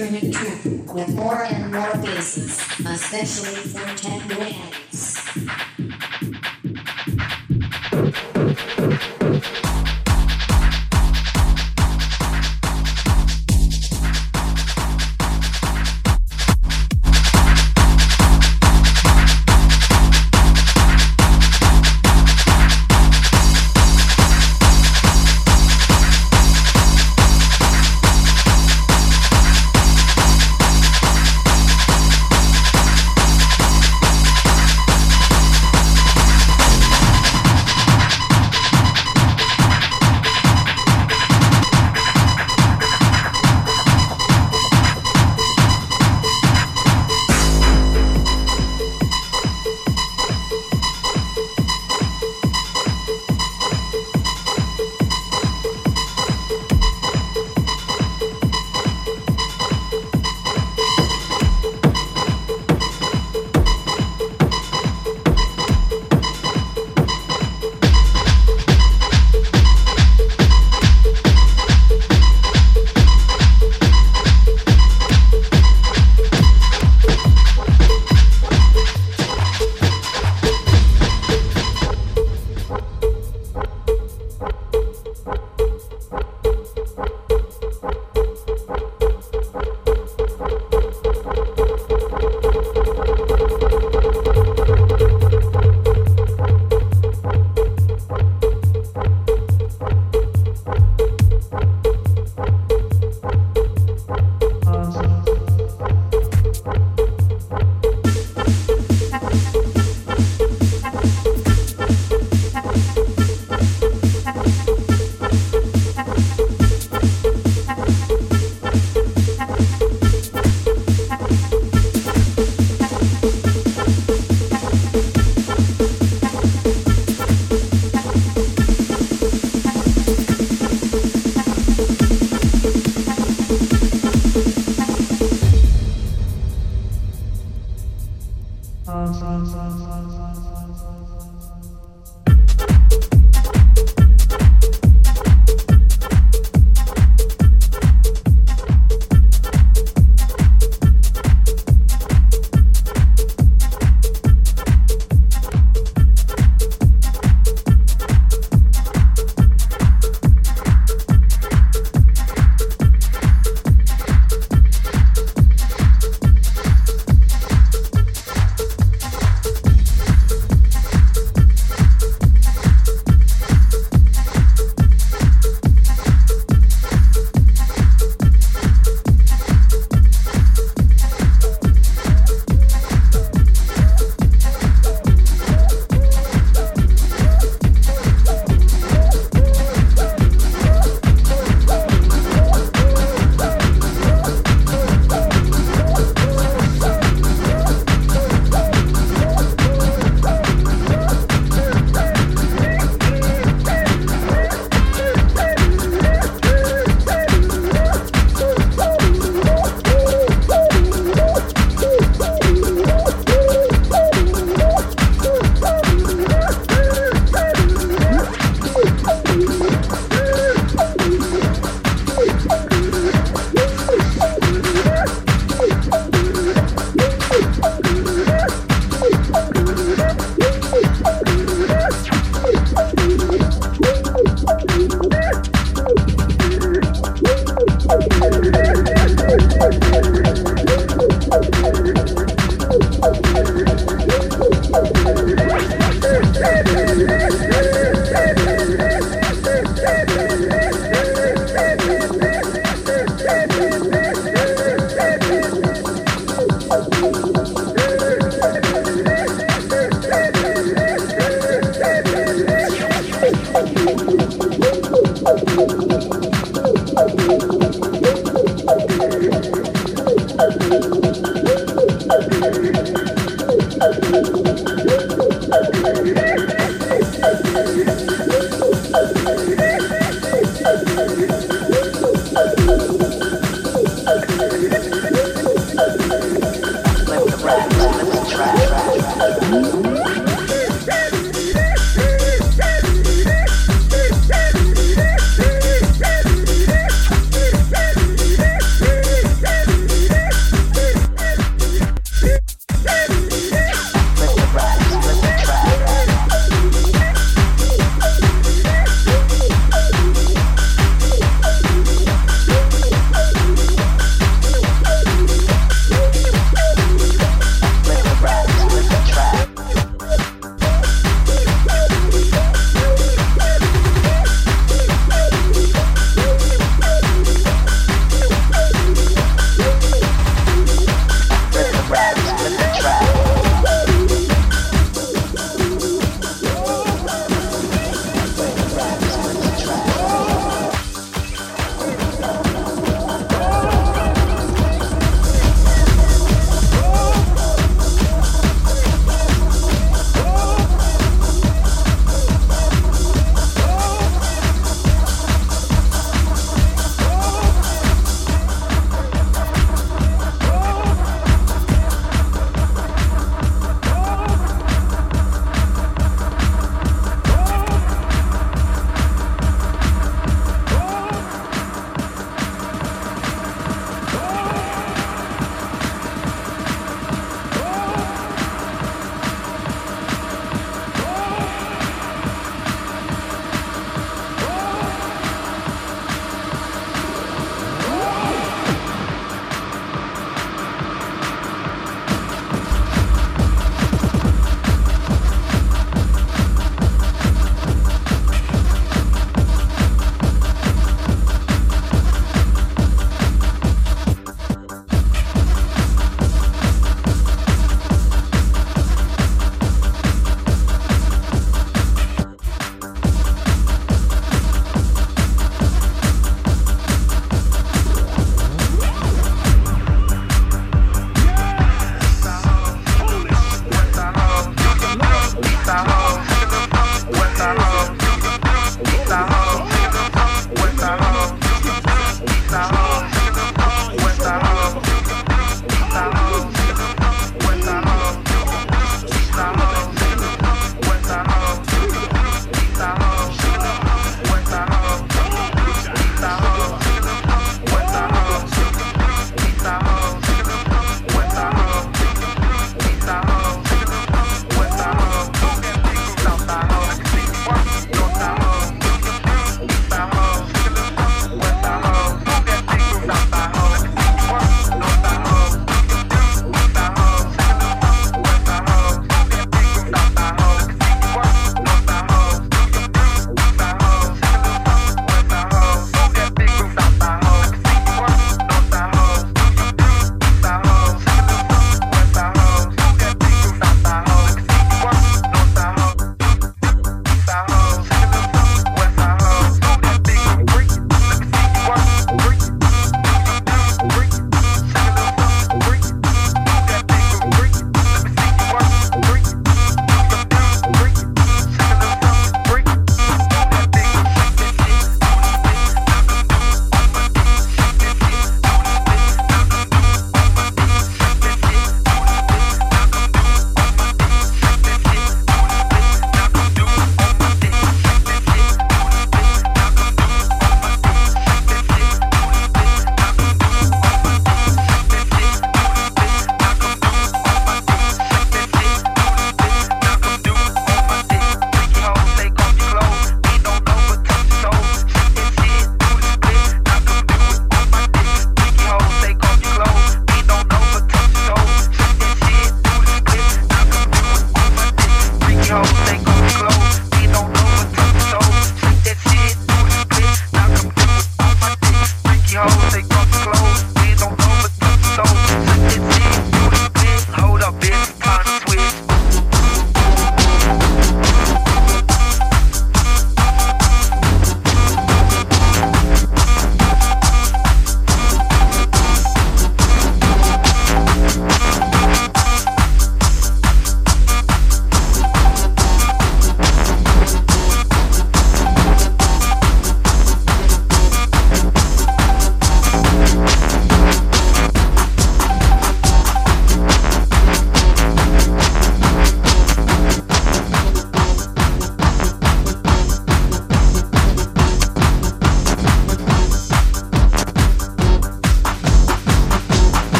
and with more and more basses, especially for techno addicts.